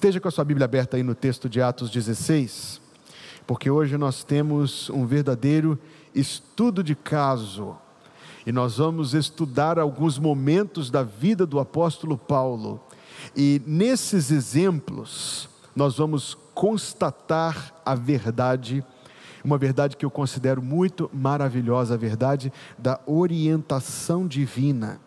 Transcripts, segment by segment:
Esteja com a sua Bíblia aberta aí no texto de Atos 16, porque hoje nós temos um verdadeiro estudo de caso. E nós vamos estudar alguns momentos da vida do apóstolo Paulo. E nesses exemplos, nós vamos constatar a verdade, uma verdade que eu considero muito maravilhosa, a verdade da orientação divina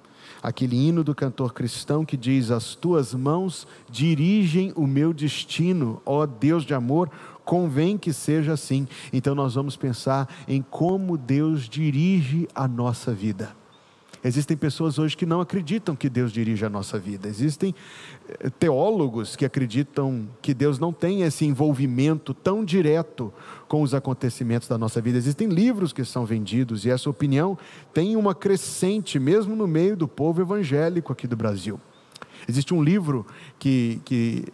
aquele hino do cantor cristão que diz: As tuas mãos dirigem o meu destino, ó Deus de amor, convém que seja assim. Então nós vamos pensar em como Deus dirige a nossa vida. Existem pessoas hoje que não acreditam que Deus dirige a nossa vida. Existem eh, teólogos que acreditam que Deus não tem esse envolvimento tão direto com os acontecimentos da nossa vida. Existem livros que são vendidos e essa opinião tem uma crescente, mesmo no meio do povo evangélico aqui do Brasil. Existe um livro que, que,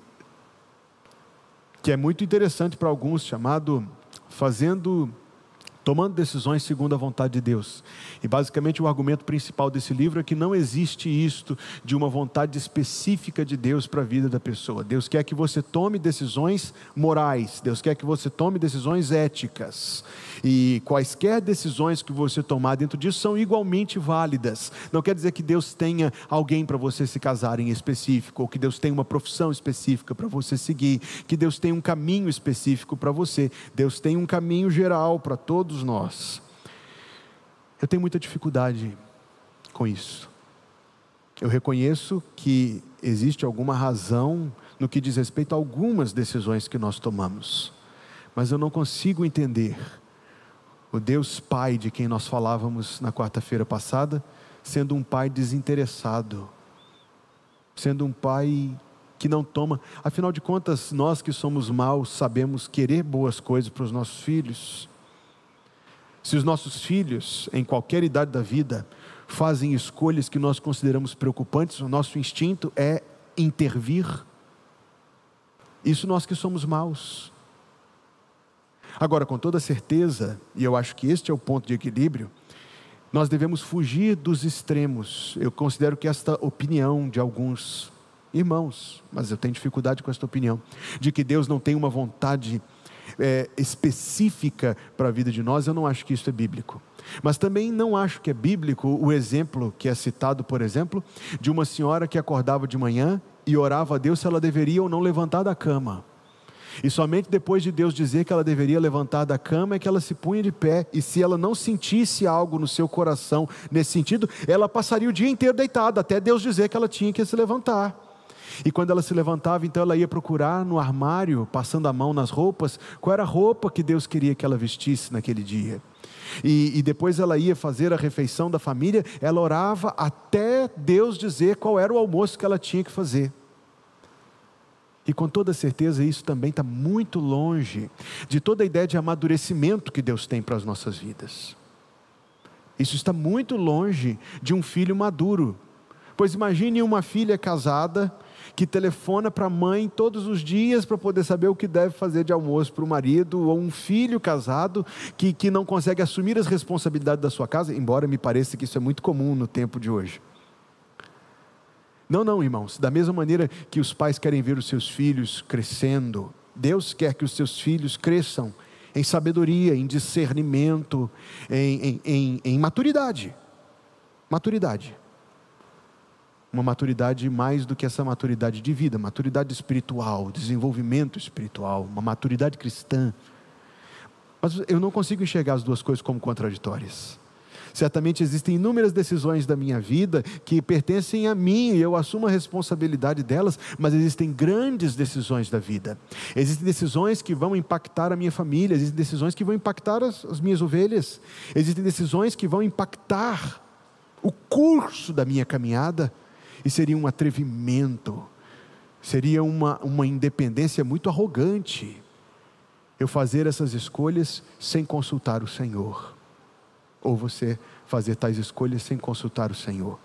que é muito interessante para alguns, chamado Fazendo tomando decisões segundo a vontade de Deus. E basicamente o argumento principal desse livro é que não existe isto de uma vontade específica de Deus para a vida da pessoa. Deus quer que você tome decisões morais, Deus quer que você tome decisões éticas. E quaisquer decisões que você tomar dentro disso são igualmente válidas. Não quer dizer que Deus tenha alguém para você se casar em específico, ou que Deus tenha uma profissão específica para você seguir, que Deus tenha um caminho específico para você. Deus tem um caminho geral para todos nós. Eu tenho muita dificuldade com isso. Eu reconheço que existe alguma razão no que diz respeito a algumas decisões que nós tomamos, mas eu não consigo entender o Deus Pai de quem nós falávamos na quarta-feira passada, sendo um pai desinteressado, sendo um pai que não toma, afinal de contas, nós que somos maus sabemos querer boas coisas para os nossos filhos. Se os nossos filhos, em qualquer idade da vida, fazem escolhas que nós consideramos preocupantes, o nosso instinto é intervir. Isso nós que somos maus. Agora, com toda certeza, e eu acho que este é o ponto de equilíbrio, nós devemos fugir dos extremos. Eu considero que esta opinião de alguns irmãos, mas eu tenho dificuldade com esta opinião, de que Deus não tem uma vontade é, específica para a vida de nós, eu não acho que isso é bíblico. Mas também não acho que é bíblico o exemplo que é citado, por exemplo, de uma senhora que acordava de manhã e orava a Deus se ela deveria ou não levantar da cama. E somente depois de Deus dizer que ela deveria levantar da cama é que ela se punha de pé. E se ela não sentisse algo no seu coração nesse sentido, ela passaria o dia inteiro deitada, até Deus dizer que ela tinha que se levantar. E quando ela se levantava, então ela ia procurar no armário, passando a mão nas roupas, qual era a roupa que Deus queria que ela vestisse naquele dia. E, e, depois ela ia fazer a refeição da família, ela orava até Deus dizer qual era o almoço que ela tinha que fazer. E com toda certeza isso também está muito longe de toda a ideia de amadurecimento que Deus tem para as nossas vidas. Isso está muito longe de um filho maduro. Pois imagine uma filha casada que telefona para a mãe todos os dias para poder saber o que deve fazer de almoço para o marido, ou um filho casado que, que não consegue assumir as responsabilidades da sua casa, embora me pareça que isso é muito comum no tempo de hoje. Não, não, irmãos. Da mesma maneira que os pais querem ver os seus filhos crescendo, Deus quer que os seus filhos cresçam em sabedoria, em discernimento, em, em, em, em maturidade. Maturidade. Uma maturidade mais do que essa maturidade de vida, maturidade espiritual, desenvolvimento espiritual, uma maturidade cristã. Mas eu não consigo enxergar as duas coisas como contraditórias. Certamente existem inúmeras decisões da minha vida que pertencem a mim e eu assumo a responsabilidade delas, mas existem grandes decisões da vida. Existem decisões que vão impactar a minha família, existem decisões que vão impactar as, as minhas ovelhas, existem decisões que vão impactar o curso da minha caminhada, e seria um atrevimento, seria uma, uma independência muito arrogante eu fazer essas escolhas sem consultar o Senhor ou você fazer tais escolhas sem consultar o Senhor.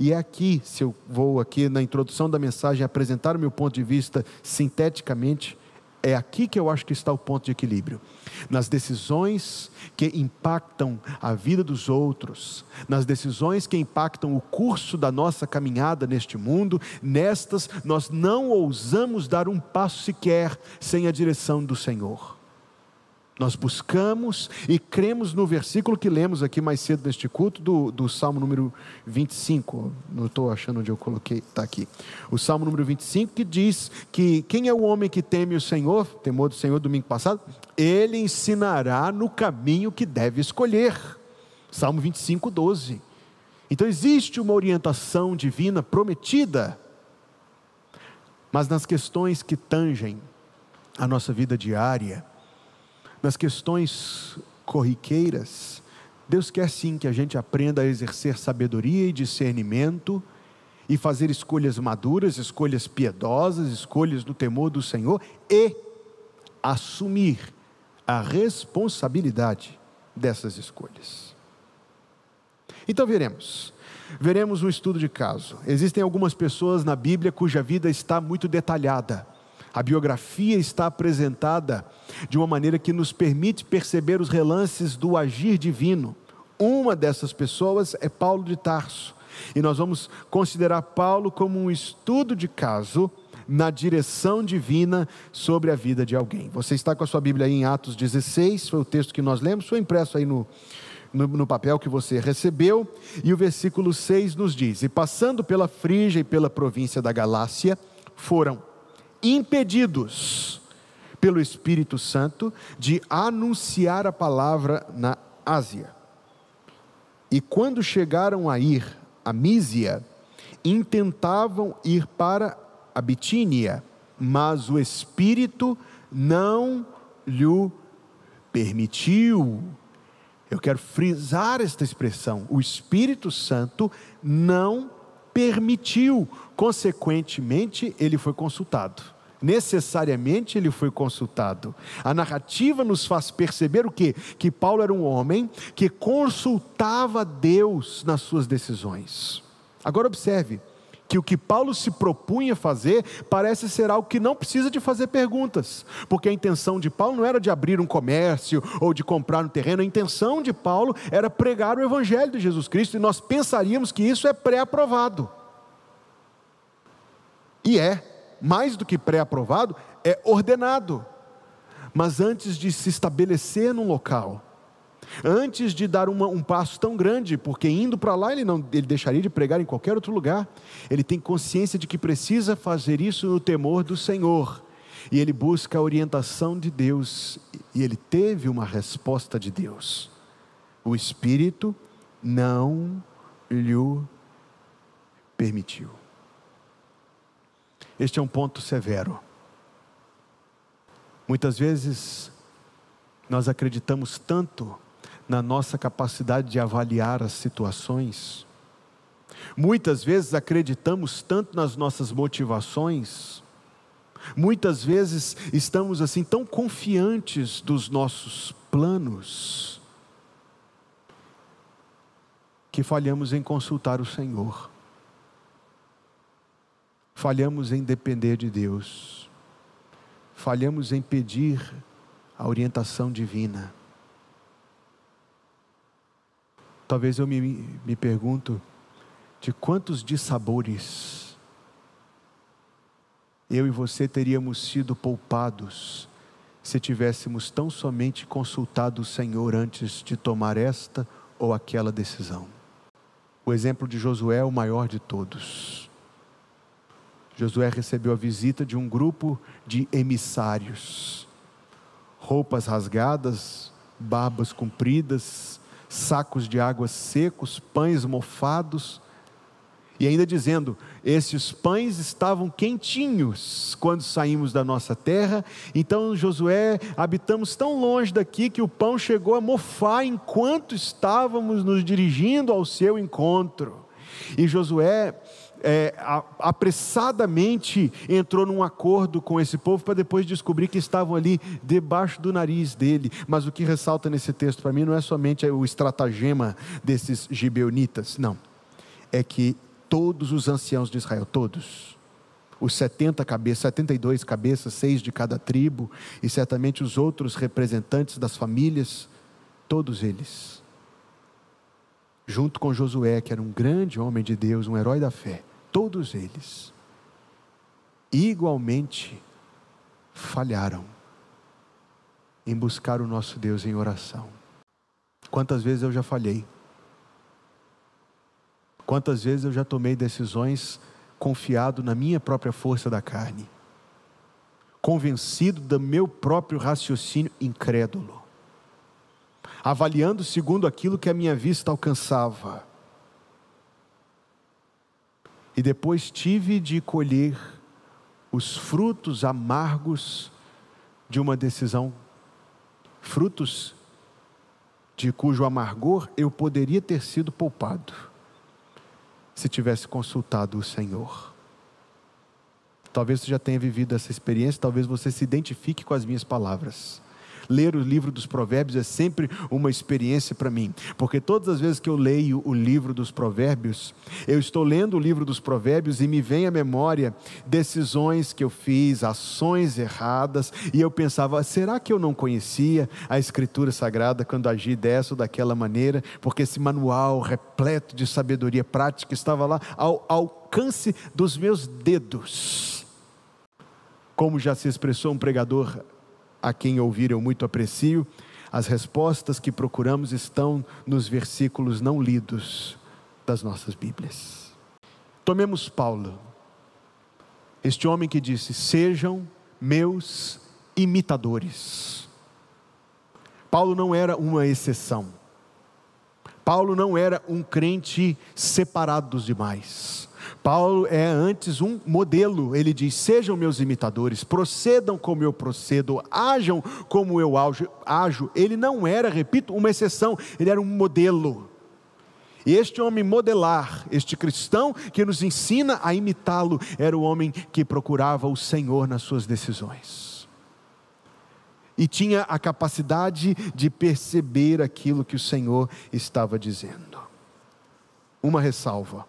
E é aqui, se eu vou aqui na introdução da mensagem apresentar o meu ponto de vista sinteticamente, É aqui que eu acho que está o ponto de equilíbrio. Nas decisões que impactam a vida dos outros, nas decisões que impactam o curso da nossa caminhada neste mundo, nestas nós não ousamos dar um passo sequer sem a direção do Senhor. Nós buscamos e cremos no versículo que lemos aqui mais cedo neste culto, do, do Salmo número 25. Não estou achando onde eu coloquei, está aqui. O Salmo número 25 que diz que quem é o homem que teme o Senhor, temor do Senhor domingo passado, ele ensinará no caminho que deve escolher. Salmo 25, 12. Então existe uma orientação divina prometida, mas nas questões que tangem a nossa vida diária, nas questões corriqueiras, Deus quer sim que a gente aprenda a exercer sabedoria e discernimento e fazer escolhas maduras, escolhas piedosas, escolhas no temor do Senhor e assumir a responsabilidade dessas escolhas. Então veremos. Veremos um estudo de caso. Existem algumas pessoas na Bíblia cuja vida está muito detalhada a biografia está apresentada de uma maneira que nos permite perceber os relances do agir divino. Uma dessas pessoas é Paulo de Tarso. E nós vamos considerar Paulo como um estudo de caso na direção divina sobre a vida de alguém. Você está com a sua Bíblia aí em Atos 16, foi o texto que nós lemos, foi impresso aí no, no, no, papel que você recebeu, e o versículo 6 nos diz: E passando pela Frígia e pela província da Galácia, foram impedidos pelo Espírito Santo de anunciar a palavra na Ásia. E quando chegaram a ir a Mísia, intentavam ir para a Bitínia, mas o Espírito não lhe permitiu. Eu quero frisar esta expressão: o Espírito Santo não permitiu, consequentemente, ele foi consultado. Necessariamente ele foi consultado. A narrativa nos faz perceber o quê? Que Paulo era um homem que consultava Deus nas suas decisões. Agora observe, que o que Paulo se propunha fazer parece ser algo que não precisa de fazer perguntas, porque a intenção de Paulo não era de abrir um comércio ou de comprar um terreno, a intenção de Paulo era pregar o evangelho de Jesus Cristo e nós pensaríamos que isso é pré-aprovado. E é, mais do que pré-aprovado, é ordenado. Mas antes de se estabelecer num local, Antes de dar uma, um passo tão grande, porque indo para lá ele não ele deixaria de pregar em qualquer outro lugar. Ele tem consciência de que precisa fazer isso no temor do Senhor. E ele busca a orientação de Deus e ele teve uma resposta de Deus. O Espírito não lhe permitiu. Este é um ponto severo. Muitas vezes nós acreditamos tanto na nossa capacidade de avaliar as situações. Muitas vezes acreditamos tanto nas nossas motivações, muitas vezes estamos assim tão confiantes dos nossos planos, que falhamos em consultar o Senhor, falhamos em depender de Deus, falhamos em pedir a orientação divina. Talvez eu me, me pergunto de quantos dissabores eu e você teríamos sido poupados se tivéssemos tão somente consultado o Senhor antes de tomar esta ou aquela decisão. O exemplo de Josué é o maior de todos. Josué recebeu a visita de um grupo de emissários, roupas rasgadas, barbas compridas, sacos de água secos, pães mofados, e ainda dizendo: esses pães estavam quentinhos quando saímos da nossa terra. Então, Josué, habitamos tão longe daqui que o pão chegou a mofar enquanto estávamos nos dirigindo ao seu encontro. E Josué é, apressadamente entrou num acordo com esse povo para depois descobrir que estavam ali debaixo do nariz dele. Mas o que ressalta nesse texto para mim não é somente o estratagema desses gibeonitas, não. É que todos os anciãos de Israel, todos, os 70 cabeças, 72 cabeças, seis de cada tribo, e certamente os outros representantes das famílias, todos eles, junto com Josué, que era um grande homem de Deus, um herói da fé, todos eles, igualmente falharam em buscar o nosso Deus em oração. Quantas vezes eu já falhei? Quantas vezes eu já tomei decisões confiado na minha própria força da carne, convencido do meu próprio raciocínio incrédulo, avaliando segundo aquilo que a minha vista alcançava. E depois tive de colher os frutos amargos de uma decisão, frutos de cujo amargor eu poderia ter sido poupado se tivesse consultado o Senhor. Talvez você já tenha vivido essa experiência, talvez você se identifique com as minhas palavras. Ler o livro dos Provérbios é sempre uma experiência para mim, porque todas as vezes que eu leio o livro dos Provérbios, eu estou lendo o livro dos Provérbios e me vem à memória decisões que eu fiz, ações erradas, e eu pensava: será que eu não conhecia a Escritura Sagrada quando agi dessa ou daquela maneira? Porque esse manual repleto de sabedoria prática estava lá ao alcance dos meus dedos. Como já se expressou um pregador a quem ouvir eu muito aprecio, as respostas que procuramos estão nos versículos não lidos das nossas Bíblias. Tomemos Paulo, este homem que disse: Sejam meus imitadores. Paulo não era uma exceção. Paulo não era um crente separado dos demais. Paulo é antes um modelo. Ele diz: sejam meus imitadores, procedam como eu procedo, ajam como eu ajo. Ele não era, repito, uma exceção, ele era um modelo. E este homem modelar, este cristão que nos ensina a imitá-lo, era o homem que procurava o Senhor nas suas decisões. E tinha a capacidade de perceber aquilo que o Senhor estava dizendo. Uma ressalva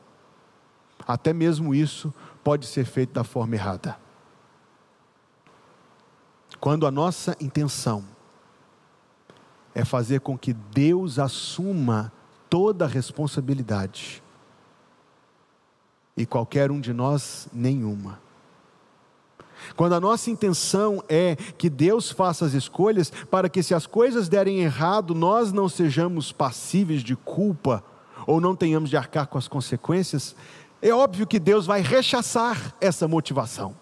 até mesmo isso pode ser feito da forma errada. Quando a nossa intenção é fazer com que Deus assuma toda a responsabilidade e qualquer um de nós nenhuma. Quando a nossa intenção é que Deus faça as escolhas para que, se as coisas derem errado, nós não sejamos passíveis de culpa ou não tenhamos de arcar com as consequências, é óbvio que Deus vai rechaçar essa motivação.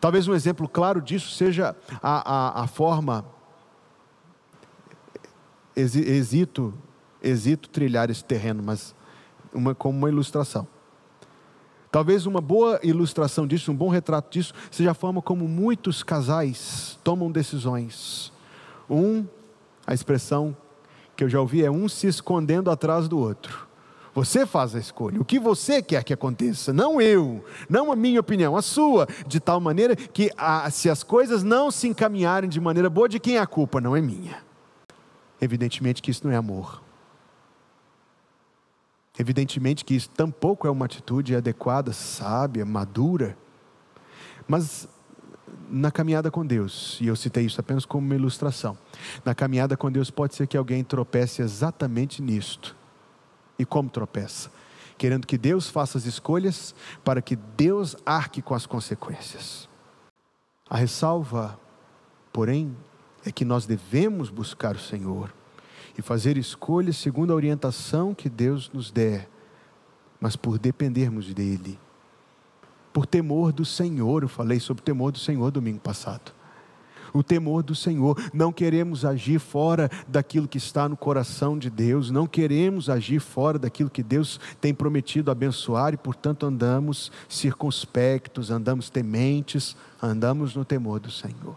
Talvez um exemplo claro disso seja a, a, a forma. Hesito, hesito trilhar esse terreno, mas uma, como uma ilustração. Talvez uma boa ilustração disso, um bom retrato disso, seja a forma como muitos casais tomam decisões. Um, a expressão que eu já ouvi é um se escondendo atrás do outro. Você faz a escolha. O que você quer que aconteça, não eu, não a minha opinião, a sua, de tal maneira que a, se as coisas não se encaminharem de maneira boa, de quem é a culpa? Não é minha. Evidentemente que isso não é amor. Evidentemente que isso tampouco é uma atitude adequada, sábia, madura. Mas na caminhada com Deus, e eu citei isso apenas como uma ilustração, na caminhada com Deus pode ser que alguém tropece exatamente nisto e como tropeça? Querendo que Deus faça as escolhas para que Deus arque com as consequências. A ressalva, porém, é que nós devemos buscar o Senhor e fazer escolhas segundo a orientação que Deus nos der, mas por dependermos dEle. Por temor do Senhor, eu falei sobre o temor do Senhor domingo passado o temor do Senhor. Não queremos agir fora daquilo que está no coração de Deus, não queremos agir fora daquilo que Deus tem prometido abençoar e, portanto, andamos circunspectos, andamos tementes, andamos no temor do Senhor.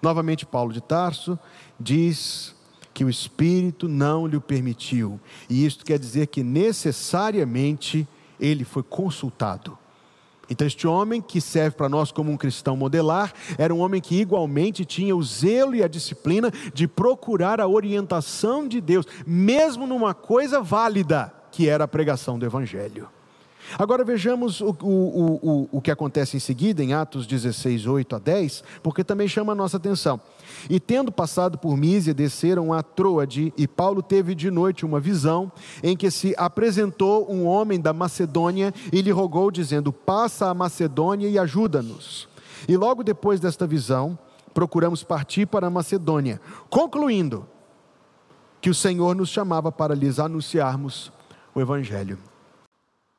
Novamente, Paulo de Tarso diz que o Espírito não lhe permitiu, e isto quer dizer que necessariamente ele foi consultado. Então, este homem que serve para nós como um cristão modelar, era um homem que igualmente tinha o zelo e a disciplina de procurar a orientação de Deus, mesmo numa coisa válida, que era a pregação do Evangelho. Agora vejamos o, o, o, o que acontece em seguida, em Atos 16, 8 a 10, porque também chama a nossa atenção. E tendo passado por Mísia, desceram a Troade, e Paulo teve de noite uma visão, em que se apresentou um homem da Macedônia e lhe rogou, dizendo: Passa a Macedônia e ajuda-nos. E logo depois desta visão, procuramos partir para a Macedônia, concluindo que o Senhor nos chamava para lhes anunciarmos o Evangelho.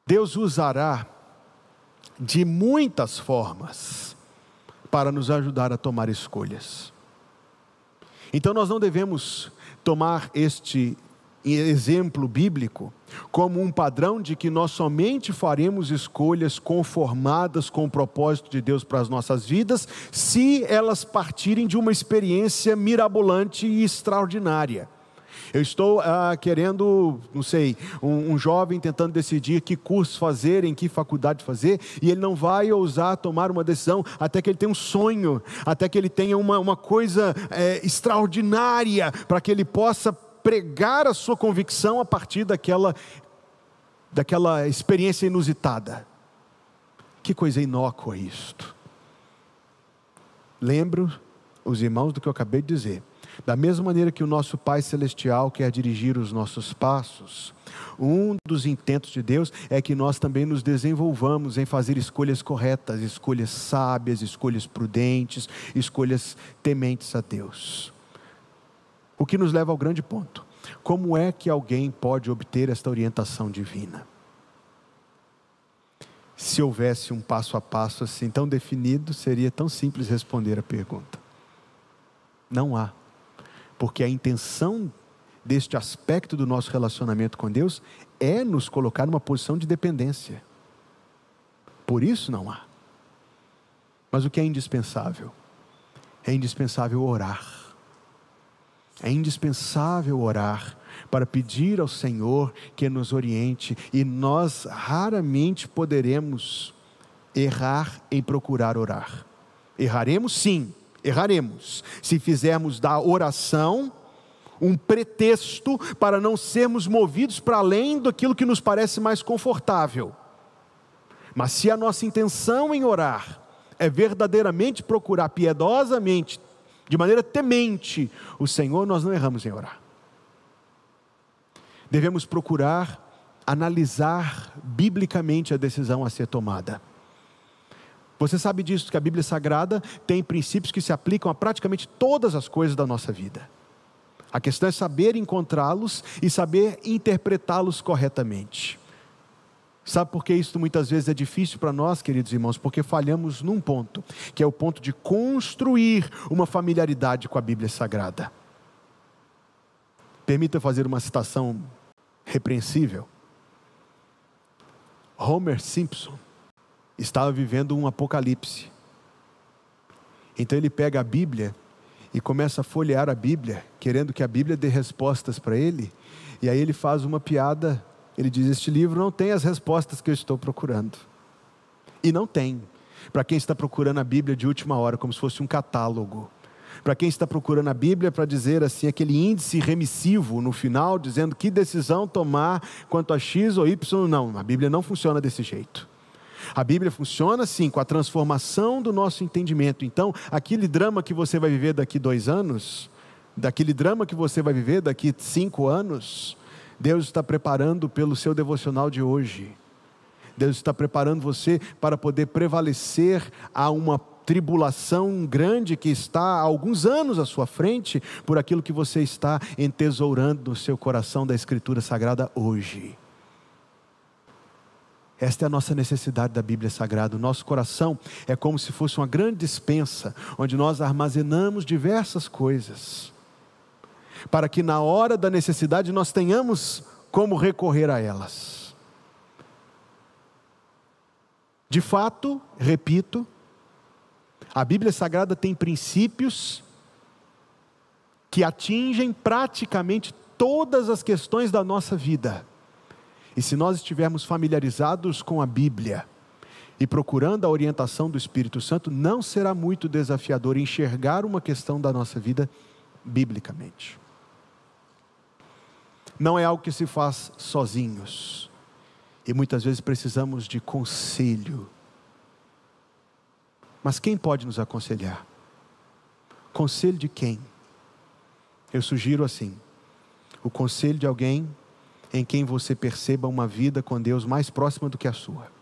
Deus usará de muitas formas para nos ajudar a tomar escolhas. Então nós não devemos tomar este exemplo bíblico como um padrão de que nós somente faremos escolhas conformadas com o propósito de Deus para as nossas vidas, se elas partirem de uma experiência mirabolante e extraordinária. Eu estou ah, querendo, não sei, um, um, jovem tentando decidir que curso fazer, em que faculdade fazer, e ele não vai ousar tomar uma decisão até que ele tenha um sonho, até que ele tenha uma, uma coisa é, extraordinária, para que ele possa pregar a sua convicção a partir daquela, daquela experiência inusitada. Que coisa inócua isto. Lembro os irmãos do que eu acabei de dizer. Da mesma maneira que o nosso Pai Celestial quer dirigir os nossos passos, um dos intentos de Deus é que nós também nos desenvolvamos em fazer escolhas corretas, escolhas sábias, escolhas prudentes, escolhas tementes a Deus. O que nos leva ao grande ponto: como é que alguém pode obter esta orientação divina? Se houvesse um passo a passo assim tão definido, seria tão simples responder a pergunta. Não há porque a intenção deste aspecto do nosso relacionamento com Deus é nos colocar numa posição de dependência. Por isso não há. Mas o que é indispensável? É indispensável orar. É indispensável orar para pedir ao Senhor que nos oriente, e nós raramente poderemos errar em procurar orar. Erraremos sim, erraremos se fizermos da oração um pretexto para não sermos movidos para além daquilo que nos parece mais confortável. Mas se a nossa intenção em orar é verdadeiramente procurar piedosamente, de maneira temente, o Senhor, nós não erramos em orar. Devemos procurar analisar biblicamente a decisão a ser tomada. Você sabe disso, que a Bíblia Sagrada tem princípios que se aplicam a praticamente todas as coisas da nossa vida. A questão é saber encontrá-los e saber interpretá-los corretamente. Sabe por que isso muitas vezes é difícil para nós, queridos irmãos? Porque falhamos num ponto, que é o ponto de construir uma familiaridade com a Bíblia Sagrada. Permita fazer uma citação repreensível. Homer Simpson estava vivendo um apocalipse. Então ele pega a Bíblia e começa a folhear a Bíblia, querendo que a Bíblia dê respostas para ele. E aí ele faz uma piada. Ele diz: Este livro não tem as respostas que eu estou procurando. E não tem. Para quem está procurando a Bíblia de última hora, como se fosse um catálogo. Para quem está procurando a Bíblia para dizer assim, aquele índice remissivo no final, dizendo que decisão tomar quanto a X ou Y, não. A Bíblia não funciona desse jeito. A Bíblia funciona assim, com a transformação do nosso entendimento. Então, aquele drama que você vai viver daqui dois anos, daquele drama que você vai viver daqui cinco anos, Deus está preparando pelo seu devocional de hoje. Deus está preparando você para poder prevalecer a uma tribulação grande que está há alguns anos à sua frente, por aquilo que você está entesourando no seu coração da Escritura Sagrada hoje. Esta é a nossa necessidade da Bíblia Sagrada. O nosso coração é como se fosse uma grande dispensa, onde nós armazenamos diversas coisas, para que na hora da necessidade nós tenhamos como recorrer a elas. De fato, repito, a Bíblia Sagrada tem princípios que atingem praticamente todas as questões da nossa vida. E se nós estivermos familiarizados com a Bíblia e procurando a orientação do Espírito Santo, não será muito desafiador enxergar uma questão da nossa vida biblicamente. Não é algo que se faz sozinhos. E muitas vezes precisamos de conselho. Mas quem pode nos aconselhar? Conselho de quem? Eu sugiro assim: o conselho de alguém em quem você perceba uma vida com Deus mais próxima do que a sua.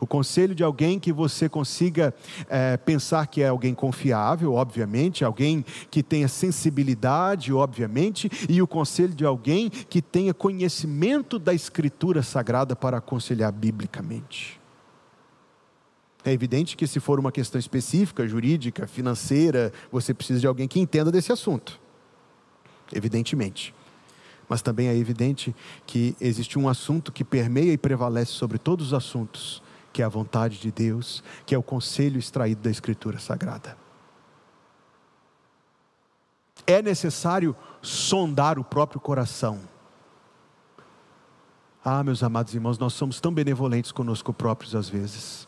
O conselho de alguém que você consiga é, pensar que é alguém confiável, obviamente, alguém que tenha sensibilidade, obviamente, e o conselho de alguém que tenha conhecimento da Escritura Sagrada para aconselhar biblicamente. É evidente que, se for uma questão específica, jurídica, financeira, você precisa de alguém que entenda desse assunto. Evidentemente. Mas também é evidente que existe um assunto que permeia e prevalece sobre todos os assuntos, que é a vontade de Deus, que é o conselho extraído da Escritura Sagrada. É necessário sondar o próprio coração. Ah, meus amados irmãos, nós somos tão benevolentes conosco próprios às vezes.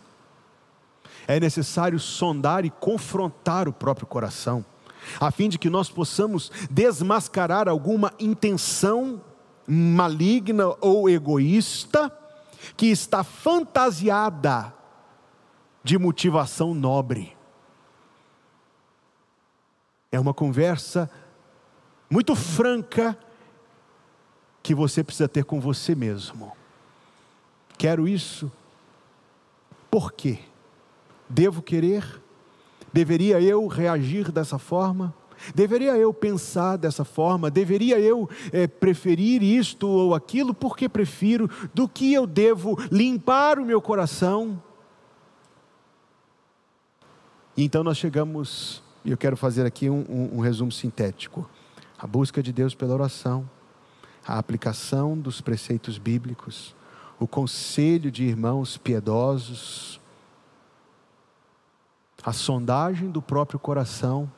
É necessário sondar e confrontar o próprio coração a fim de que nós possamos desmascarar alguma intenção maligna ou egoísta que está fantasiada de motivação nobre. É uma conversa muito franca que você precisa ter com você mesmo. Quero isso. Por quê? Devo querer? Deveria eu reagir dessa forma? Deveria eu pensar dessa forma? Deveria eu é, preferir isto ou aquilo? Porque prefiro? Do que eu devo limpar o meu coração? E então nós chegamos, e eu quero fazer aqui um, um, um resumo sintético: a busca de Deus pela oração, a aplicação dos preceitos bíblicos, o conselho de irmãos piedosos, a sondagem do próprio coração,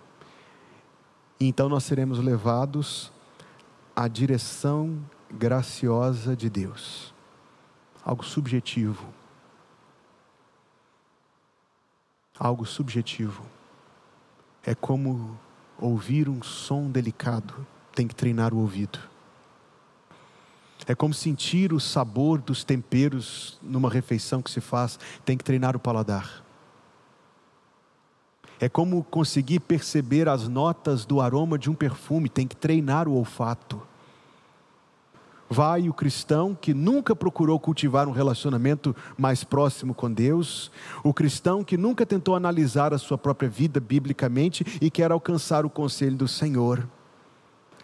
então nós seremos levados à direção graciosa de Deus. Algo subjetivo. Algo subjetivo. É como ouvir um som delicado, tem que treinar o ouvido. É como sentir o sabor dos temperos numa refeição que se faz, tem que treinar o paladar. É como conseguir perceber as notas do aroma de um perfume, tem que treinar o olfato. Vai o cristão que nunca procurou cultivar um relacionamento mais próximo com Deus, o cristão que nunca tentou analisar a sua própria vida biblicamente e quer alcançar o conselho do Senhor.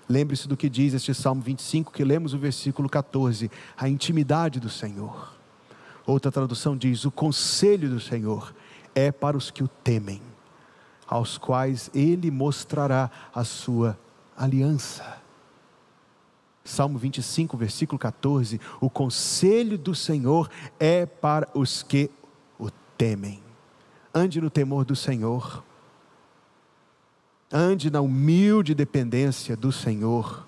Lembre-se do que diz este Salmo 25, que lemos o versículo 14: a intimidade do Senhor. Outra tradução diz: o conselho do Senhor é para os que o temem aos quais ele mostrará a sua aliança. Salmo 25, versículo 14: O conselho do Senhor é para os que o temem. Ande no temor do Senhor, ande na humilde dependência do Senhor,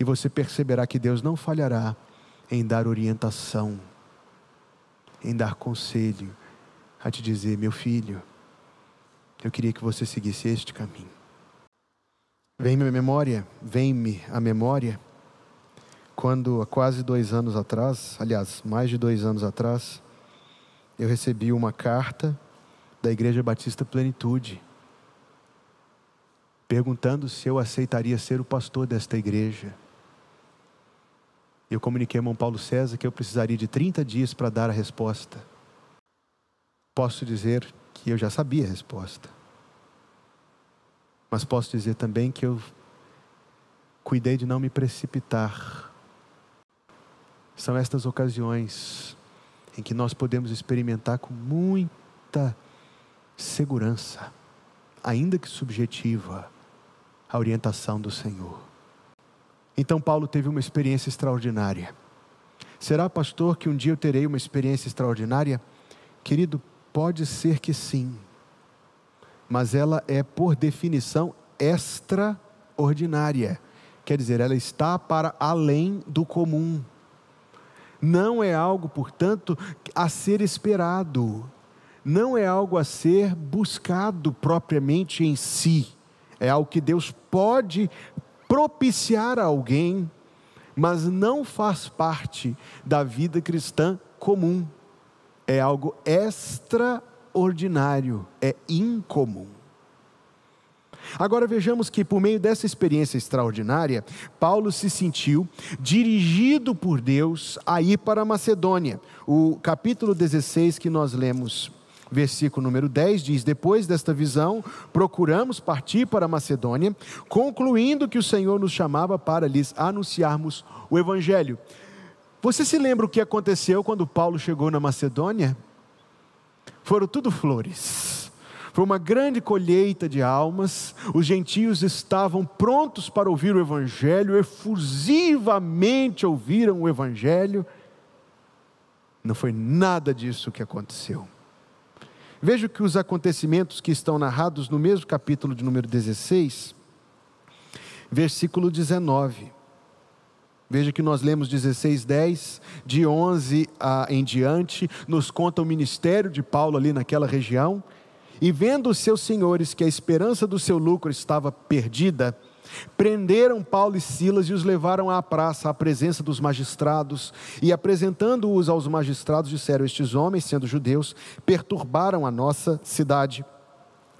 e você perceberá que Deus não falhará em dar orientação, em dar conselho, a te dizer: meu filho, eu queria que você seguisse este caminho. Vem-me a memória, vem-me a memória, quando há quase dois anos atrás, aliás, mais de dois anos atrás, eu recebi uma carta da Igreja Batista Plenitude, perguntando se eu aceitaria ser o pastor desta igreja. Eu comuniquei ao irmão Paulo César que eu precisaria de 30 dias para dar a resposta. Posso dizer que eu já sabia a resposta. Mas posso dizer também que eu cuidei de não me precipitar. São estas ocasiões em que nós podemos experimentar com muita segurança, ainda que subjetiva, a orientação do Senhor. Então, Paulo teve uma experiência extraordinária. Será, pastor, que um dia eu terei uma experiência extraordinária? Querido, Pode ser que sim, mas ela é, por definição, extraordinária. Quer dizer, ela está para além do comum. Não é algo, portanto, a ser esperado. Não é algo a ser buscado propriamente em si. É algo que Deus pode propiciar a alguém mas não faz parte da vida cristã comum. É algo extraordinário, é incomum. Agora vejamos que, por meio dessa experiência extraordinária, Paulo se sentiu dirigido por Deus a ir para a Macedônia. O capítulo 16 que nós lemos versículo número 10 diz: Depois desta visão, procuramos partir para a Macedônia, concluindo que o Senhor nos chamava para lhes anunciarmos o Evangelho. Você se lembra o que aconteceu quando Paulo chegou na Macedônia? Foram tudo flores. Foi uma grande colheita de almas, os gentios estavam prontos para ouvir o Evangelho, efusivamente ouviram o Evangelho. Não foi nada disso que aconteceu. Veja que os acontecimentos que estão narrados no mesmo capítulo de número 16, versículo 19. Veja que nós lemos 16, 10, de 11 a, em diante, nos conta o ministério de Paulo ali naquela região. E vendo os seus senhores que a esperança do seu lucro estava perdida, Prenderam Paulo e Silas e os levaram à praça, à presença dos magistrados, e apresentando-os aos magistrados, disseram: Estes homens, sendo judeus, perturbaram a nossa cidade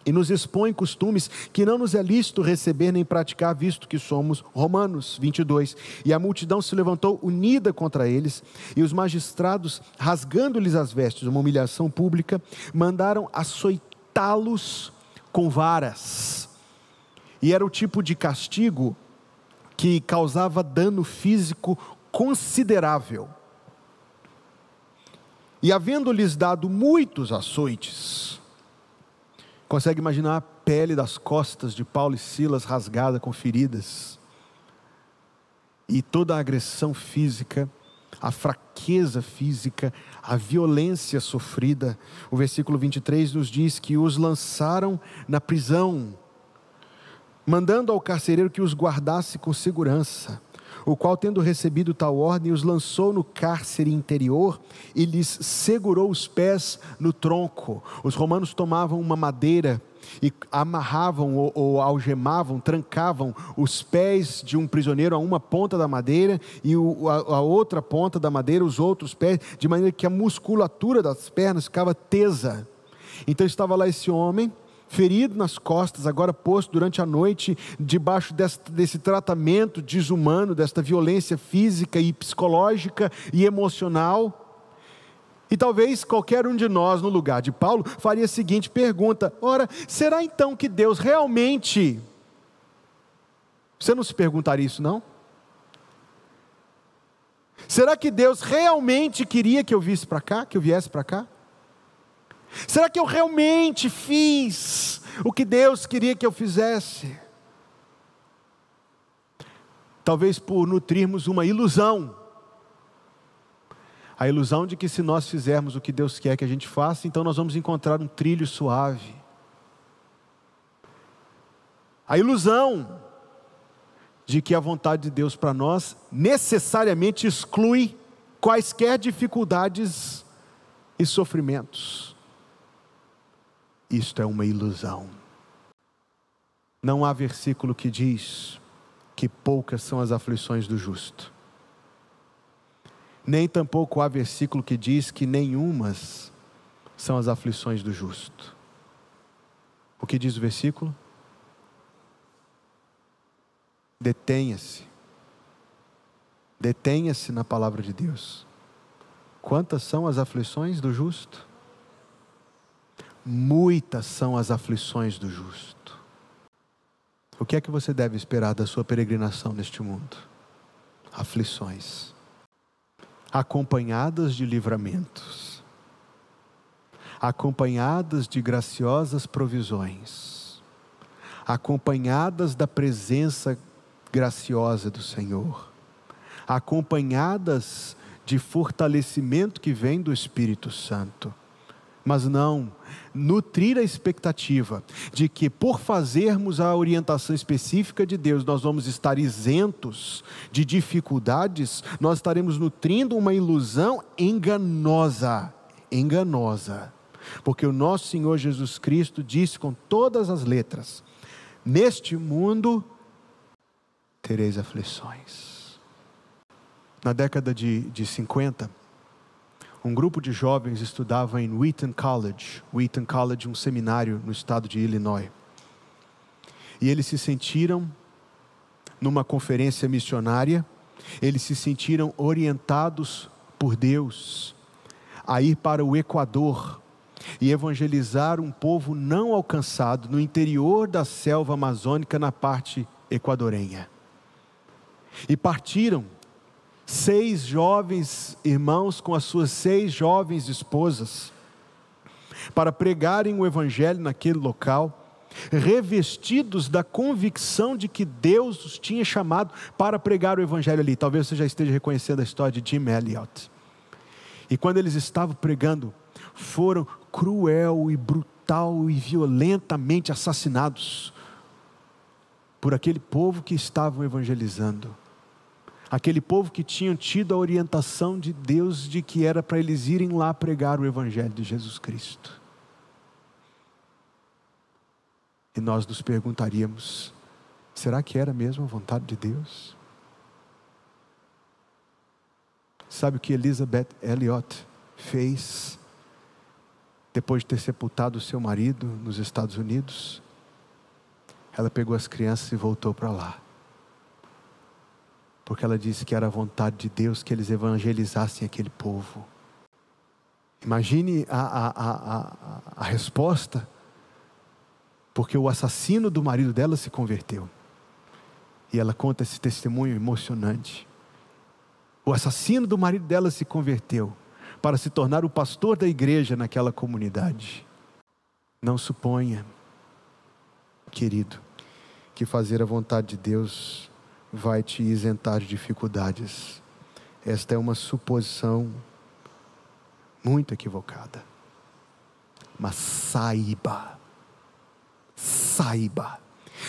e nos expõem costumes que não nos é lícito receber nem praticar, visto que somos romanos. 22. E a multidão se levantou unida contra eles, e os magistrados, rasgando-lhes as vestes, uma humilhação pública, mandaram açoitá-los com varas e era o tipo de castigo que causava dano físico considerável. E havendo-lhes dado muitos açoites, consegue imaginar a pele das costas de Paulo e Silas rasgada com feridas, e toda a agressão física, a fraqueza física, a violência sofrida. O versículo 23 nos diz que os lançaram na prisão mandando ao carcereiro que os guardasse com segurança, o qual, tendo recebido tal ordem, os lançou no cárcere interior e lhes segurou os pés no tronco. Os romanos tomavam uma madeira e amarravam ou, ou, algemavam, trancavam os pés de um prisioneiro a uma ponta da madeira e o, a, a, outra ponta da madeira, os outros pés, de maneira que a musculatura das pernas ficava tesa. Então estava lá esse homem ferido nas costas, agora posto durante a noite debaixo desse, desse tratamento desumano, desta violência física e psicológica e emocional. E talvez qualquer um de nós, no lugar de Paulo, faria a seguinte pergunta: ora, será então que Deus realmente. Você não se perguntaria isso, não? Será que Deus realmente queria que eu visse para cá, que eu viesse para cá? Será que eu realmente fiz o que Deus queria que eu fizesse? Talvez por nutrirmos uma ilusão. A ilusão de que se nós fizermos o que Deus quer que a gente faça, então nós vamos encontrar um trilho suave. A ilusão de que a vontade de Deus para nós necessariamente exclui quaisquer dificuldades e sofrimentos. Isto é uma ilusão. Não há versículo que diz que poucas são as aflições do justo. Nem tampouco há versículo que diz que nenhumas são as aflições do justo. O que diz o versículo? Detenha-se. Detenha-se na palavra de Deus. Quantas são as aflições do justo? Muitas são as aflições do justo. O que é que você deve esperar da sua peregrinação neste mundo? Aflições, acompanhadas de livramentos, acompanhadas de graciosas provisões, acompanhadas da presença graciosa do Senhor, acompanhadas de fortalecimento que vem do Espírito Santo. Mas não nutrir a expectativa de que, por fazermos a orientação específica de Deus, nós vamos estar isentos de dificuldades, nós estaremos nutrindo uma ilusão enganosa. Enganosa. Porque o nosso Senhor Jesus Cristo disse com todas as letras: Neste mundo tereis aflições. Na década de, de 50, um grupo de jovens estudava em Wheaton College, Wheaton College, um seminário no estado de Illinois. E eles se sentiram numa conferência missionária, eles se sentiram orientados por Deus a ir para o Equador e evangelizar um povo não alcançado no interior da selva amazônica na parte equadorenha. E partiram seis jovens irmãos com as suas seis jovens esposas para pregarem o evangelho naquele local, revestidos da convicção de que Deus os tinha chamado para pregar o evangelho ali. Talvez você já esteja reconhecendo a história de Jim Elliot. E quando eles estavam pregando, foram cruel e brutal e violentamente assassinados por aquele povo que estavam evangelizando. Aquele povo que tinham tido a orientação de Deus de que era para eles irem lá pregar o evangelho de Jesus Cristo. E nós nos perguntaríamos: será que era mesmo a vontade de Deus? Sabe o que Elizabeth Elliot fez depois de ter sepultado seu marido nos Estados Unidos? Ela pegou as crianças e voltou para lá. Porque ela disse que era a vontade de Deus que eles evangelizassem aquele povo. Imagine a, a, a, a, resposta, porque o assassino do marido dela se converteu. E ela conta esse testemunho emocionante. O assassino do marido dela se converteu para se tornar o pastor da igreja naquela comunidade. Não suponha, querido, que fazer a vontade de Deus vai te isentar de dificuldades. Esta é uma suposição muito equivocada. Mas saiba, saiba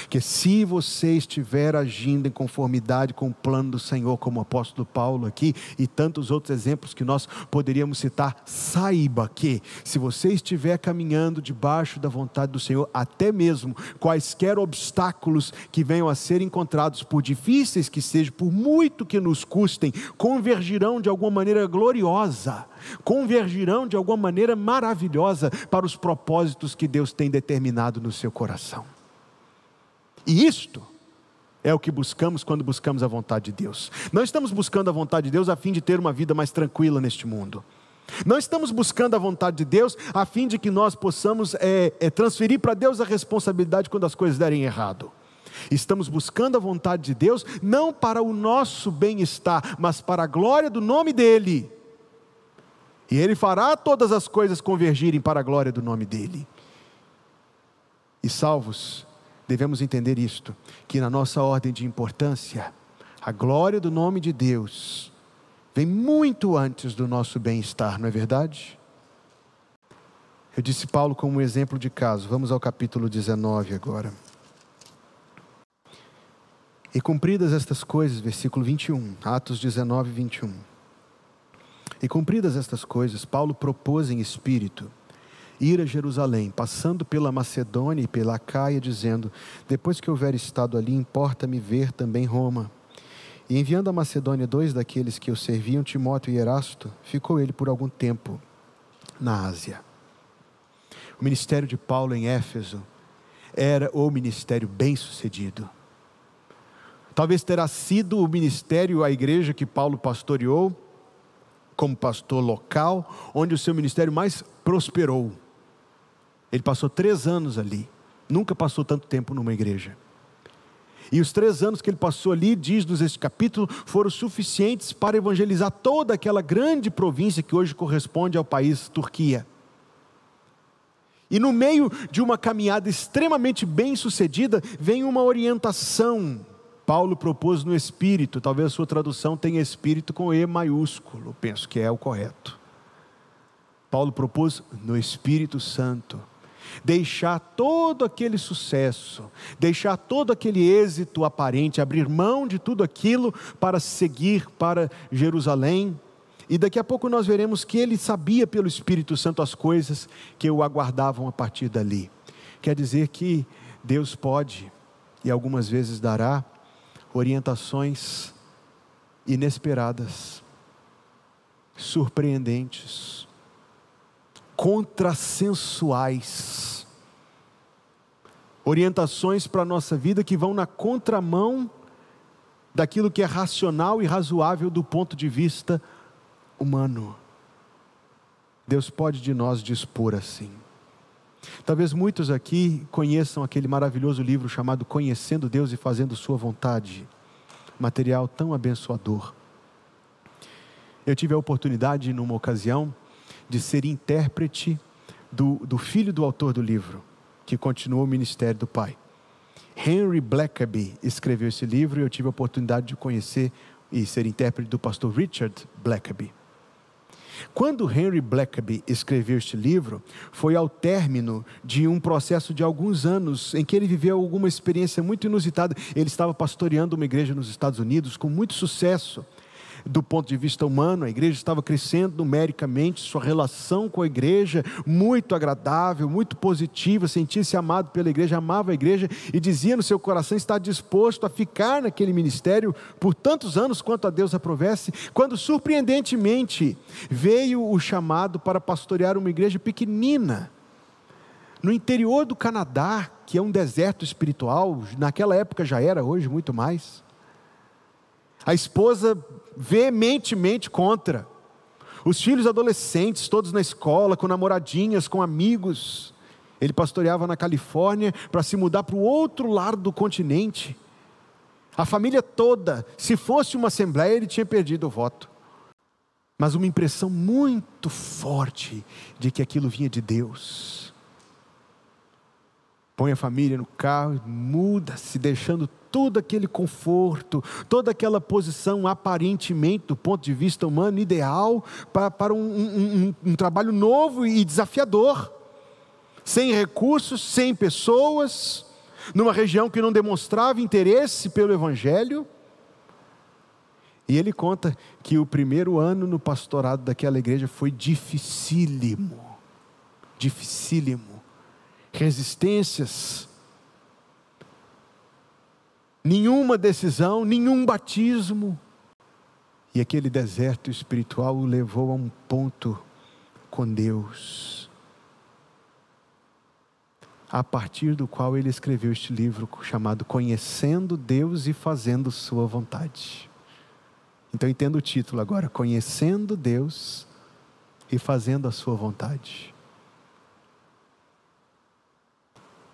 que se você estiver agindo em conformidade com o plano do Senhor, como o apóstolo Paulo aqui e tantos outros exemplos que nós poderíamos citar, saiba que se você estiver caminhando debaixo da vontade do Senhor, até mesmo quaisquer obstáculos que venham a ser encontrados, por difíceis que sejam, por muito que nos custem, convergirão de alguma maneira gloriosa, convergirão de alguma maneira maravilhosa para os propósitos que Deus tem determinado no seu coração. E isto é o que buscamos quando buscamos a vontade de Deus. Não estamos buscando a vontade de Deus a fim de ter uma vida mais tranquila neste mundo. Não estamos buscando a vontade de Deus a fim de que nós possamos é, é, transferir para Deus a responsabilidade quando as coisas derem errado. Estamos buscando a vontade de Deus não para o nosso bem-estar, mas para a glória do nome dEle. E Ele fará todas as coisas convergirem para a glória do nome dEle. E salvos devemos entender isto: que na nossa ordem de importância, a glória do nome de Deus vem muito antes do nosso bem-estar, não é verdade? Eu disse Paulo como um exemplo de caso. Vamos ao capítulo 19 agora. E cumpridas estas coisas, versículo 21, Atos 19, 21. E cumpridas estas coisas, Paulo propôs em espírito ir a Jerusalém, passando pela Macedônia e pela Caia, dizendo: Depois que houver estado ali, importa-me ver também Roma. E enviando a Macedônia dois daqueles que o serviam, Timóteo e Erasto, ficou ele por algum tempo na Ásia. O ministério de Paulo em Éfeso era o ministério bem-sucedido. Talvez terá sido o ministério, a igreja que Paulo pastoreou, como pastor local, onde o seu ministério mais prosperou. Ele passou três anos ali, nunca passou tanto tempo numa igreja. E os três anos que ele passou ali, diz-nos este capítulo, foram suficientes para evangelizar toda aquela grande província que hoje corresponde ao país Turquia. E no meio de uma caminhada extremamente bem sucedida, vem uma orientação. Paulo propôs no Espírito, talvez a sua tradução tenha Espírito com E maiúsculo, penso que é o correto. Paulo propôs no Espírito Santo deixar todo aquele sucesso, deixar todo aquele êxito aparente, abrir mão de tudo aquilo para seguir para Jerusalém. E daqui a pouco nós veremos que ele sabia pelo Espírito Santo as coisas que o aguardavam a partir dali. Quer dizer que Deus pode e algumas vezes dará orientações inesperadas, surpreendentes, contrassensuais, orientações para a nossa vida que vão na contramão daquilo que é racional e razoável do ponto de vista humano. Deus pode de nós dispor assim. Talvez muitos aqui conheçam aquele maravilhoso livro chamado Conhecendo Deus e Fazendo Sua Vontade, material tão abençoador. Eu tive a oportunidade, numa ocasião, de ser intérprete do, do filho do autor do livro, que continuou o ministério do pai. Henry Blackaby escreveu esse livro e eu tive a oportunidade de conhecer e ser intérprete do pastor Richard Blackaby. Quando Henry Blackaby escreveu este livro, foi ao término de um processo de alguns anos em que ele viveu alguma experiência muito inusitada. Ele estava pastoreando uma igreja nos Estados Unidos com muito sucesso do ponto de vista humano, a igreja estava crescendo numericamente, sua relação com a igreja muito agradável, muito positiva, sentia-se amado pela igreja, amava a igreja e dizia no seu coração estar disposto a ficar naquele ministério por tantos anos quanto a Deus aprovesse, quando surpreendentemente veio o chamado para pastorear uma igreja pequenina no interior do Canadá, que é um deserto espiritual, naquela época já era, hoje muito mais. A esposa veementemente contra. Os filhos adolescentes, todos na escola, com namoradinhas, com amigos. Ele pastoreava na Califórnia para se mudar para o outro lado do continente. A família toda, se fosse uma assembleia, ele tinha perdido o voto. Mas uma impressão muito forte de que aquilo vinha de Deus. Põe a família no carro, muda-se, deixando todo aquele conforto, toda aquela posição aparentemente, do ponto de vista humano, ideal para, para um, um, um, um trabalho novo e desafiador, sem recursos, sem pessoas, numa região que não demonstrava interesse pelo Evangelho. E ele conta que o primeiro ano no pastorado daquela igreja foi dificílimo, dificílimo, resistências, nenhuma decisão, nenhum batismo. E aquele deserto espiritual o levou a um ponto com Deus, a partir do qual ele escreveu este livro chamado Conhecendo Deus e Fazendo Sua Vontade. Então entenda o título agora: Conhecendo Deus e Fazendo a Sua Vontade.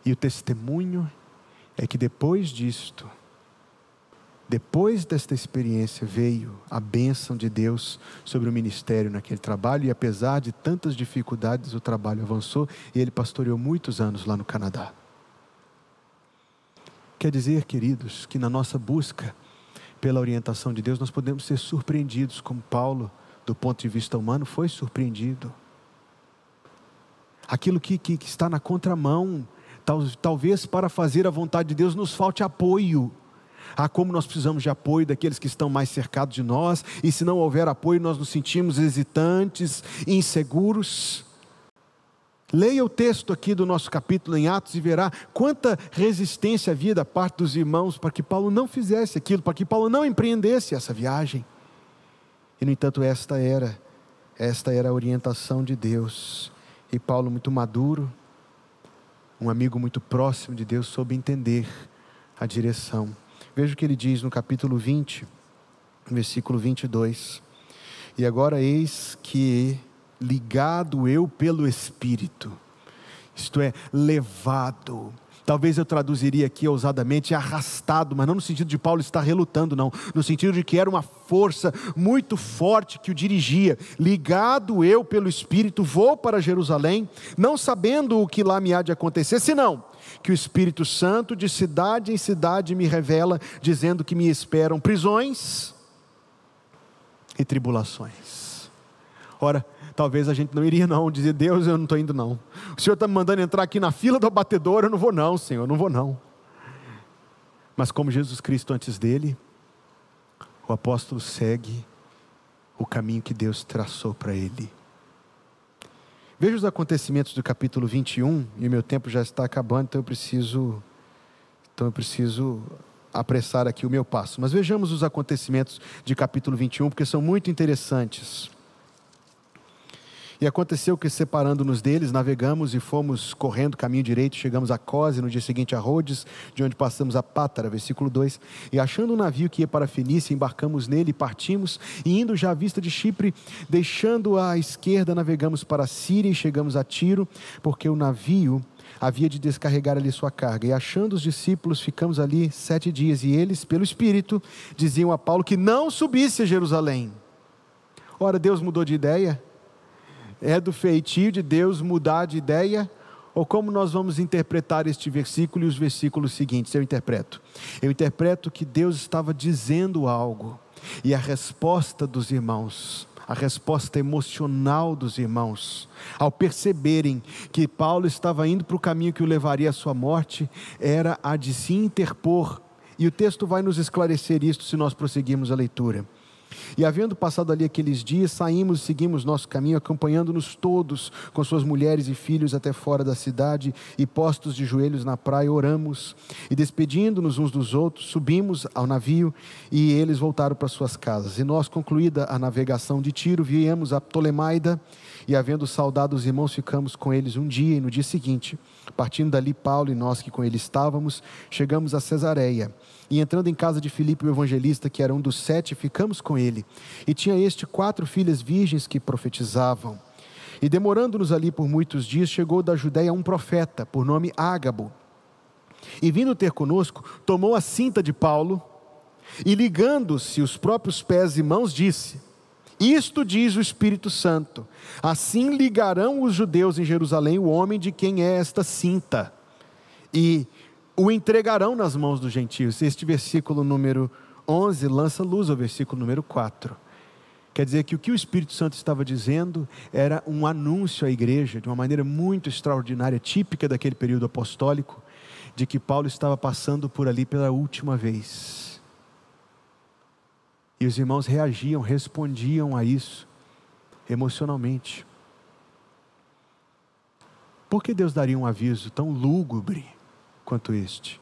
E o testemunho é que depois disto, depois desta experiência veio a bênção de Deus sobre o ministério naquele trabalho, e apesar de tantas dificuldades, o trabalho avançou e ele pastoreou muitos anos lá no Canadá. Quer dizer, queridos, que na nossa busca pela orientação de Deus, nós podemos ser surpreendidos, como Paulo, do ponto de vista humano, foi surpreendido. Aquilo que, que, que está na contramão, talvez para fazer a vontade de Deus nos falte apoio ah, como nós precisamos de apoio daqueles que estão mais cercados de nós, e se não houver apoio, nós nos sentimos hesitantes, inseguros. Leia o texto aqui do nosso capítulo em Atos e verá quanta resistência havia da parte dos irmãos para que Paulo não fizesse aquilo, para que Paulo não empreendesse essa viagem. E no entanto, esta era, esta era a orientação de Deus. E Paulo, muito maduro, um amigo muito próximo de Deus, soube entender a direção. Veja o que ele diz no capítulo 20, versículo 22. E agora eis que, ligado eu pelo Espírito, isto é, levado, talvez eu traduziria aqui ousadamente arrastado, mas não no sentido de Paulo estar relutando, não, no sentido de que era uma força muito forte que o dirigia. Ligado eu pelo Espírito, vou para Jerusalém, não sabendo o que lá me há de acontecer, senão que o Espírito Santo de cidade em cidade me revela, dizendo que me esperam prisões e tribulações. Ora, talvez a gente não iria não, dizer, Deus, eu não estou indo não. O Senhor está me mandando entrar aqui na fila do abatedor, eu não vou não, Senhor, eu não vou não. Mas como Jesus Cristo antes dele, o apóstolo segue o caminho que Deus traçou para ele. Veja os acontecimentos do capítulo 21, e meu tempo já está acabando, então eu preciso, então eu preciso apressar aqui o meu passo. Mas vejamos os acontecimentos de capítulo 21, porque são muito interessantes. E aconteceu que, separando-nos deles, navegamos e fomos correndo caminho direito, chegamos a Cose, no dia seguinte a Rhodes, de onde passamos a Pátara, versículo 2. E achando um navio que ia para Fenícia, embarcamos nele e partimos, e indo já à vista de Chipre, deixando à esquerda, navegamos para a Síria e chegamos a Tiro, porque o navio havia de descarregar ali sua carga. E achando os discípulos, ficamos ali sete dias, e eles, pelo Espírito, diziam a Paulo que não subisse a Jerusalém. Ora, Deus mudou de ideia? É do feitio de Deus mudar de ideia? Ou como nós vamos interpretar este versículo e os versículos seguintes? Eu interpreto. Eu interpreto que Deus estava dizendo algo, e a resposta dos irmãos, a resposta emocional dos irmãos, ao perceberem que Paulo estava indo para o caminho que o levaria à sua morte, era a de se interpor. E o texto vai nos esclarecer isto se nós prosseguirmos a leitura. E havendo passado ali aqueles dias, saímos e seguimos nosso caminho, acompanhando-nos todos com suas mulheres e filhos até fora da cidade, e postos de joelhos na praia, oramos, e despedindo-nos uns dos outros, subimos ao navio, e eles voltaram para suas casas. E nós, concluída a navegação de Tiro, viemos a Ptolemaida, e havendo saudado os irmãos, ficamos com eles um dia, e no dia seguinte, partindo dali, Paulo e nós que com ele estávamos, chegamos a Cesareia. E entrando em casa de Filipe, o evangelista, que era um dos sete, ficamos com ele. E tinha este quatro filhas virgens que profetizavam. E demorando-nos ali por muitos dias, chegou da Judéia um profeta, por nome Ágabo. E vindo ter conosco, tomou a cinta de Paulo e, ligando-se os próprios pés e mãos, disse: Isto diz o Espírito Santo: Assim ligarão os judeus em Jerusalém o homem de quem é esta cinta. E o entregarão nas mãos dos gentios. Este versículo número 11 lança luz ao versículo número 4. Quer dizer que o que o Espírito Santo estava dizendo era um anúncio à igreja, de uma maneira muito extraordinária, típica daquele período apostólico, de que Paulo estava passando por ali pela última vez. E os irmãos reagiam, respondiam a isso, emocionalmente. Por que Deus daria um aviso tão lúgubre? quanto este.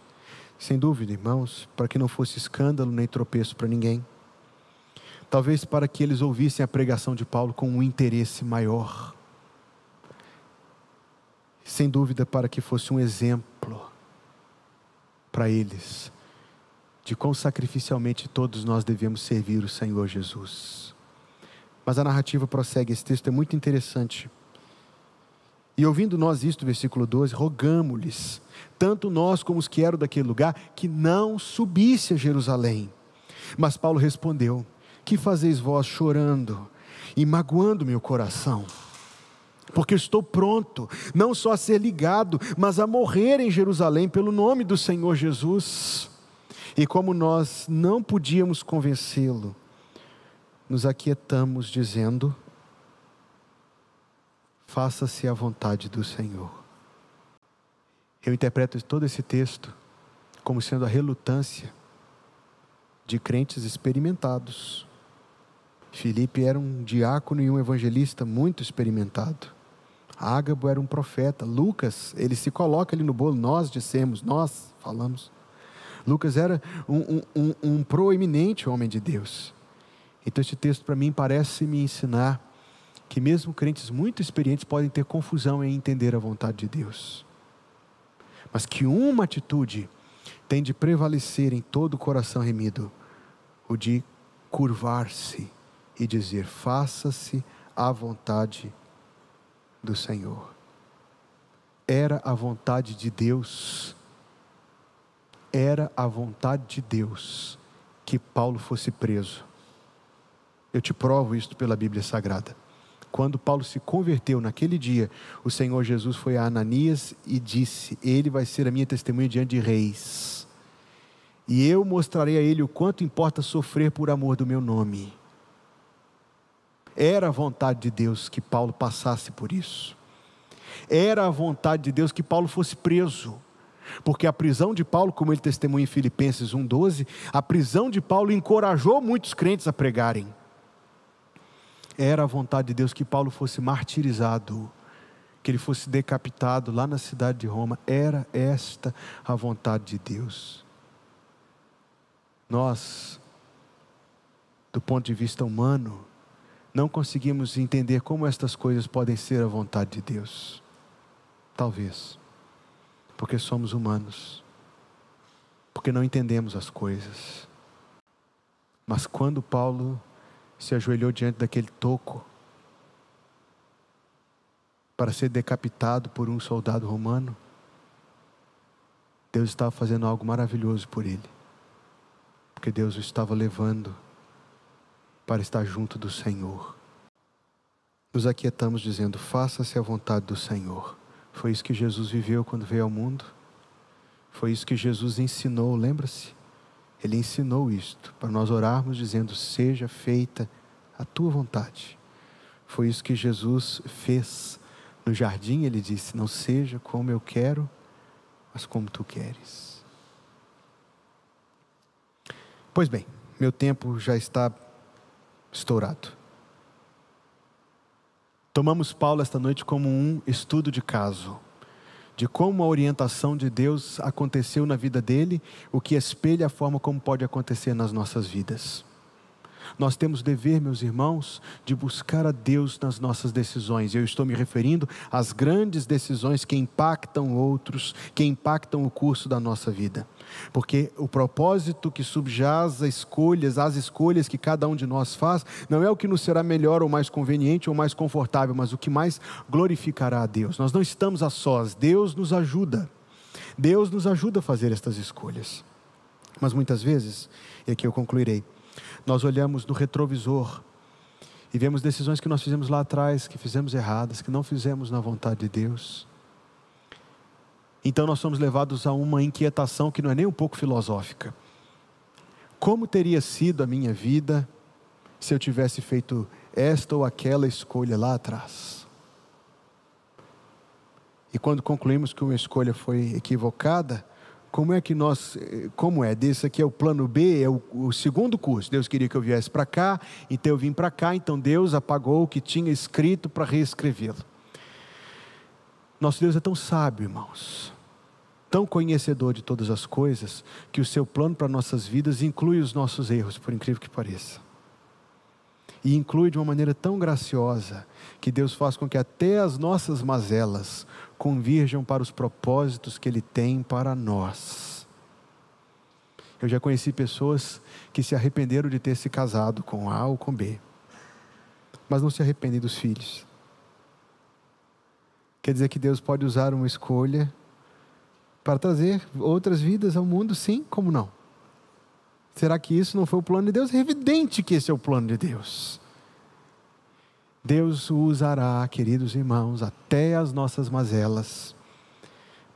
Sem dúvida, irmãos, para que não fosse escândalo nem tropeço para ninguém. Talvez para que eles ouvissem a pregação de Paulo com um interesse maior. Sem dúvida, para que fosse um exemplo para eles de quão sacrificialmente todos nós devemos servir o Senhor Jesus. Mas a narrativa prossegue, esse texto é muito interessante. E ouvindo nós isto, versículo 12, rogamos-lhes, tanto nós como os que eram daquele lugar, que não subisse a Jerusalém. Mas Paulo respondeu: Que fazeis vós chorando e magoando meu coração? Porque estou pronto, não só a ser ligado, mas a morrer em Jerusalém pelo nome do Senhor Jesus. E como nós não podíamos convencê-lo, nos aquietamos, dizendo: faça-se a vontade do Senhor. Eu interpreto todo esse texto como sendo a relutância de crentes experimentados. Filipe era um diácono e um evangelista muito experimentado. Ágabo era um profeta. Lucas, ele se coloca ali no bolo, nós dissemos, nós falamos. Lucas era um, um, um, proeminente homem de Deus. Então, esse texto para mim parece me ensinar que mesmo crentes muito experientes podem ter confusão em entender a vontade de Deus. Mas que uma atitude tem de prevalecer em todo o coração remido, o de curvar-se e dizer: faça-se a vontade do Senhor. Era a vontade de Deus, era a vontade de Deus que Paulo fosse preso. Eu te provo isto pela Bíblia Sagrada. Quando Paulo se converteu naquele dia, o Senhor Jesus foi a Ananias e disse: Ele vai ser a minha testemunha diante de reis. E eu mostrarei a ele o quanto importa sofrer por amor do meu nome. Era a vontade de Deus que Paulo passasse por isso. Era a vontade de Deus que Paulo fosse preso. Porque a prisão de Paulo, como ele testemunha em Filipenses 1,12, a prisão de Paulo encorajou muitos crentes a pregarem. Era a vontade de Deus que Paulo fosse martirizado, que ele fosse decapitado lá na cidade de Roma. Era esta a vontade de Deus. nós, do ponto de vista humano, não conseguimos entender como estas coisas podem ser a vontade de Deus. Talvez, porque somos humanos, porque não entendemos as coisas. Mas quando Paulo se ajoelhou diante daquele toco, para ser decapitado por um soldado romano, Deus estava fazendo algo maravilhoso por ele, porque Deus o estava levando para estar junto do Senhor. Nos aquietamos dizendo: faça-se a vontade do Senhor. Foi isso que Jesus viveu quando veio ao mundo. Foi isso que Jesus ensinou, lembra-se? Ele ensinou isto, para nós orarmos dizendo: seja feita a tua vontade. Foi isso que Jesus fez no jardim, ele disse: Não seja como eu quero, mas como tu queres. Pois bem, meu tempo já está estourado. Tomamos Paulo esta noite como um estudo de caso, de como a orientação de Deus aconteceu na vida dele, o que espelha a forma como pode acontecer nas nossas vidas. Nós temos dever, meus irmãos, de buscar a Deus nas nossas decisões. Eu estou me referindo às grandes decisões que impactam outros, que impactam o curso da nossa vida. Porque o propósito que subjaz as escolhas, as escolhas que cada um de nós faz, não é o que nos será melhor ou mais conveniente ou mais confortável, mas o que mais glorificará a Deus. Nós não estamos a sós, Deus nos ajuda. Deus nos ajuda a fazer estas escolhas. Mas muitas vezes, e aqui eu concluirei, nós olhamos no retrovisor e vemos decisões que nós fizemos lá atrás, que fizemos erradas, que não fizemos na vontade de Deus. Então nós somos levados a uma inquietação que não é nem um pouco filosófica. Como teria sido a minha vida se eu tivesse feito esta ou aquela escolha lá atrás? E quando concluímos que uma escolha foi equivocada, como é que nós, como é? Desse aqui é o plano B, é o, o segundo curso. Deus queria que eu viesse para cá, então eu vim para cá, então Deus apagou o que tinha escrito para reescrevê-lo. Nosso Deus é tão sábio, irmãos, tão conhecedor de todas as coisas, que o seu plano para nossas vidas inclui os nossos erros, por incrível que pareça. E inclui de uma maneira tão graciosa que Deus faz com que até as nossas mazelas convirjam para os propósitos que Ele tem para nós. Eu já conheci pessoas que se arrependeram de ter se casado com A ou com B, mas não se arrependem dos filhos. Quer dizer que Deus pode usar uma escolha para trazer outras vidas ao mundo? Sim, como não? Será que isso não foi o plano de Deus? É evidente que esse é o plano de Deus. Deus usará, queridos irmãos, até as nossas mazelas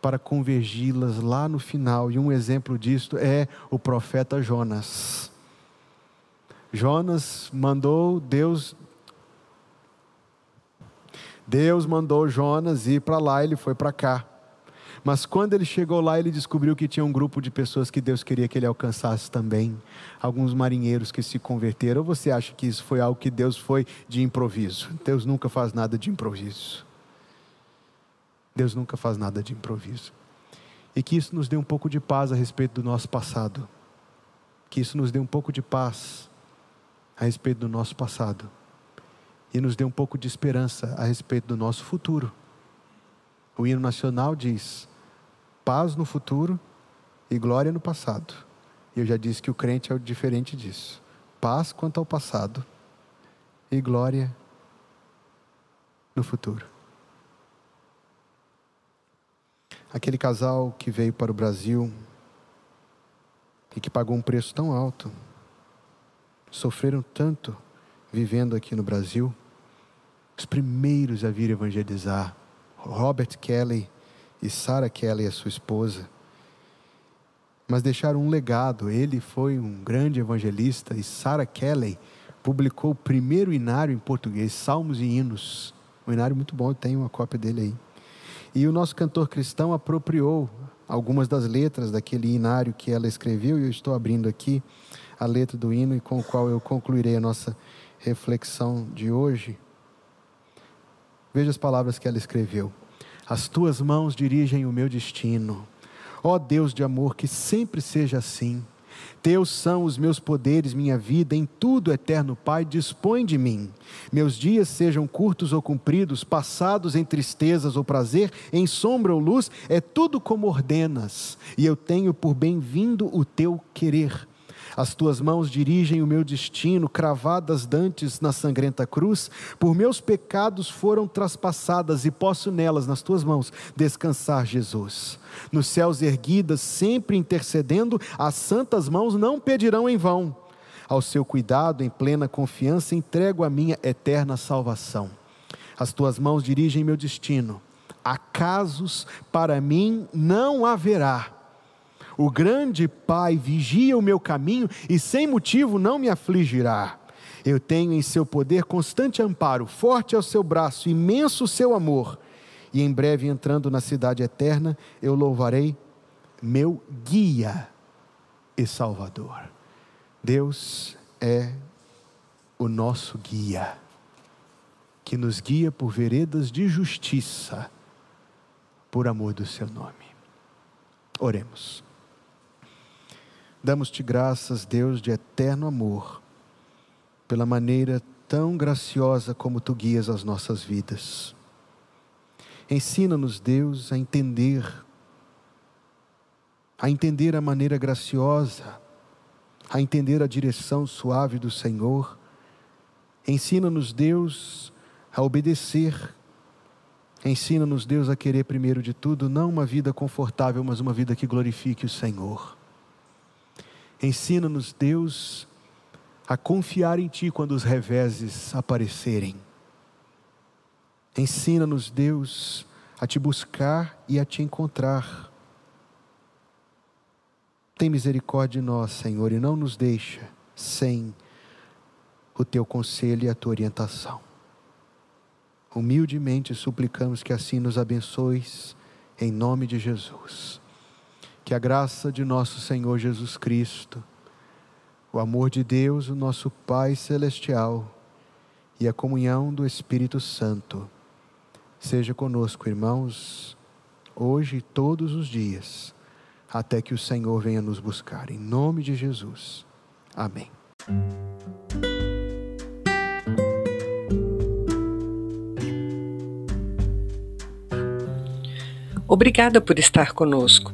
para convergi-las lá no final. E um exemplo disto é o profeta Jonas. Jonas mandou Deus Deus mandou Jonas ir para lá, ele foi para cá. Mas quando ele chegou lá, ele descobriu que tinha um grupo de pessoas que Deus queria que ele alcançasse também. Alguns marinheiros que se converteram. Ou você acha que isso foi algo que Deus foi de improviso? Deus nunca faz nada de improviso. Deus nunca faz nada de improviso. E que isso nos dê um pouco de paz a respeito do nosso passado. Que isso nos dê um pouco de paz a respeito do nosso passado. E nos dê um pouco de esperança a respeito do nosso futuro. O hino nacional diz: paz no futuro e glória no passado. E eu já disse que o crente é o diferente disso. Paz quanto ao passado e glória no futuro. Aquele casal que veio para o Brasil e que pagou um preço tão alto, sofreram tanto vivendo aqui no Brasil, os primeiros a vir evangelizar, Robert Kelly e Sarah Kelly, a sua esposa. Mas deixaram um legado. Ele foi um grande evangelista e Sarah Kelly publicou o primeiro inário em português, Salmos e Hinos. Um inário muito bom, eu tenho uma cópia dele aí. E o nosso cantor cristão apropriou algumas das letras daquele inário que ela escreveu, e eu estou abrindo aqui a letra do hino e com o qual eu concluirei a nossa reflexão de hoje. Veja as palavras que ela escreveu. As tuas mãos dirigem o meu destino. Ó Deus de amor, que sempre seja assim. Teus são os meus poderes, minha vida, em tudo, eterno Pai, dispõe de mim. Meus dias sejam curtos ou compridos, passados em tristezas ou prazer, em sombra ou luz, é tudo como ordenas, e eu tenho por bem-vindo o teu querer. As tuas mãos dirigem o meu destino, cravadas dantes na sangrenta cruz. Por meus pecados foram traspassadas e posso nelas, nas tuas mãos, descansar, Jesus. Nos céus erguidas, sempre intercedendo, as santas mãos não pedirão em vão. Ao seu cuidado, em plena confiança, entrego a minha eterna salvação. As tuas mãos dirigem meu destino. Acasos para mim não haverá o grande Pai vigia o meu caminho e sem motivo não me afligirá. Eu tenho em seu poder constante amparo, forte é o seu braço, imenso o seu amor. E em breve entrando na cidade eterna, eu louvarei meu guia e salvador. Deus é o nosso guia, que nos guia por veredas de justiça, por amor do seu nome. Oremos. Damos-te graças, Deus de eterno amor, pela maneira tão graciosa como tu guias as nossas vidas. Ensina-nos, Deus, a entender, a entender a maneira graciosa, a entender a direção suave do Senhor. Ensina-nos, Deus, a obedecer. Ensina-nos, Deus, a querer primeiro de tudo, não uma vida confortável, mas uma vida que glorifique o Senhor. Ensina-nos, Deus, a confiar em Ti quando os reveses aparecerem. Ensina-nos, Deus, a Te buscar e a Te encontrar. Tem misericórdia de nós, Senhor, e não nos deixa sem o Teu conselho e a Tua orientação. Humildemente suplicamos que assim nos abençoes, em nome de Jesus. Que a graça de nosso Senhor Jesus Cristo, o amor de Deus, o nosso Pai Celestial, e a comunhão do Espírito Santo, seja conosco, irmãos, hoje e todos os dias, até que o Senhor venha nos buscar. Em nome de Jesus. Amém. Obrigada por estar conosco.